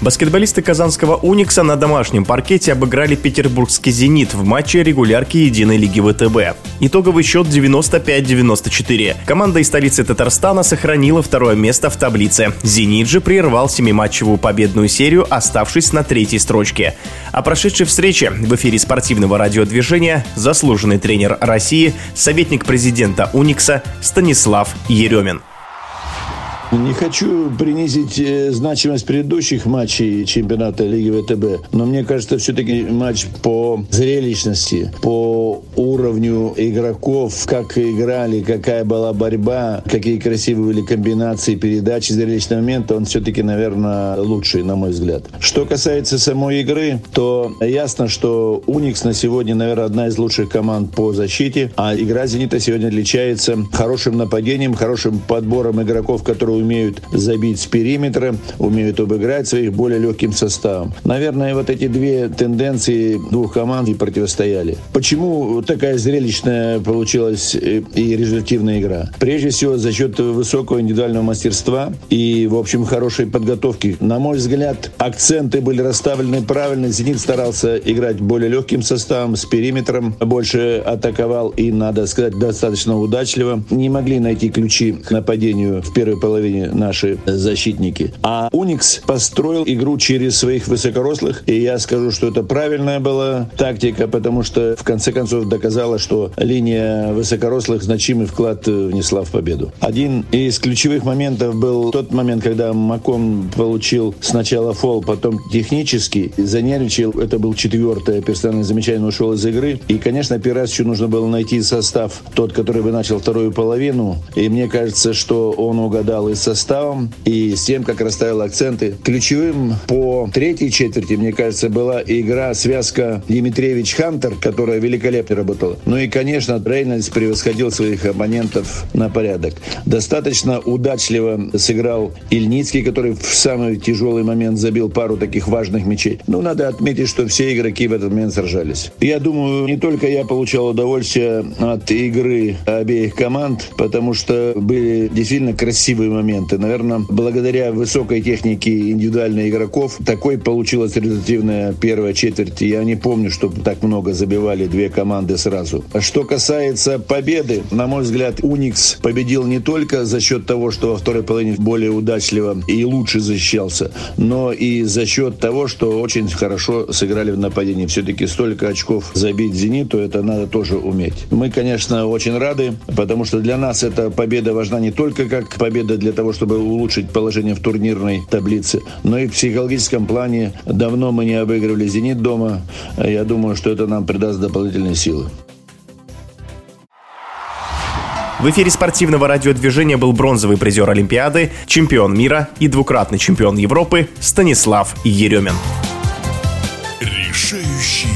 Баскетболисты казанского «Уникса» на домашнем паркете обыграли петербургский «Зенит» в матче регулярки Единой лиги ВТБ. Итоговый счет 95-94. Команда из столицы Татарстана сохранила второе место в таблице. «Зенит» же прервал семиматчевую победную серию, оставшись на третьей строчке. О прошедшей встрече в эфире спортивного радиодвижения заслуженный тренер России, советник президента «Уникса» Станислав Еремин. Не хочу принизить э, значимость предыдущих матчей чемпионата Лиги ВТБ, но мне кажется, все-таки матч по зрелищности, по уровню игроков, как играли, какая была борьба, какие красивые были комбинации, передачи, зрелищный момент, он все-таки, наверное, лучший, на мой взгляд. Что касается самой игры, то ясно, что Уникс на сегодня, наверное, одна из лучших команд по защите, а игра «Зенита» сегодня отличается хорошим нападением, хорошим подбором игроков, которые умеют забить с периметра, умеют обыграть своих более легким составом. Наверное, вот эти две тенденции двух команд и противостояли. Почему такая зрелищная получилась э, и результативная игра? Прежде всего, за счет высокого индивидуального мастерства и, в общем, хорошей подготовки. На мой взгляд, акценты были расставлены правильно. «Зенит» старался играть более легким составом, с периметром, больше атаковал и, надо сказать, достаточно удачливо. Не могли найти ключи к нападению в первой половине половине наши защитники. А Уникс построил игру через своих высокорослых, и я скажу, что это правильная была тактика, потому что в конце концов доказала, что линия высокорослых значимый вклад внесла в победу. Один из ключевых моментов был тот момент, когда Макон получил сначала фол, потом технически занервничал. Это был четвертое персональное замечание, ушел из игры. И, конечно, Пирасичу нужно было найти состав, тот, который бы начал вторую половину. И мне кажется, что он угадал и составом, и с тем, как расставил акценты. Ключевым по третьей четверти, мне кажется, была игра, связка Димитриевич-Хантер, которая великолепно работала. Ну и, конечно, Рейнольдс превосходил своих оппонентов на порядок. Достаточно удачливо сыграл Ильницкий, который в самый тяжелый момент забил пару таких важных мячей. Ну, надо отметить, что все игроки в этот момент сражались. Я думаю, не только я получал удовольствие от игры обеих команд, потому что были действительно красивые моменты моменты. Наверное, благодаря высокой технике индивидуальных игроков такой получилась результативная первая четверть. Я не помню, чтобы так много забивали две команды сразу. Что касается победы, на мой взгляд, Уникс победил не только за счет того, что во второй половине более удачливо и лучше защищался, но и за счет того, что очень хорошо сыграли в нападении. Все-таки столько очков забить «Зениту» это надо тоже уметь. Мы, конечно, очень рады, потому что для нас эта победа важна не только как победа для того, чтобы улучшить положение в турнирной таблице. Но и в психологическом плане давно мы не обыгрывали «Зенит» дома. Я думаю, что это нам придаст дополнительные силы. В эфире спортивного радиодвижения был бронзовый призер Олимпиады, чемпион мира и двукратный чемпион Европы Станислав Еремин. Решающий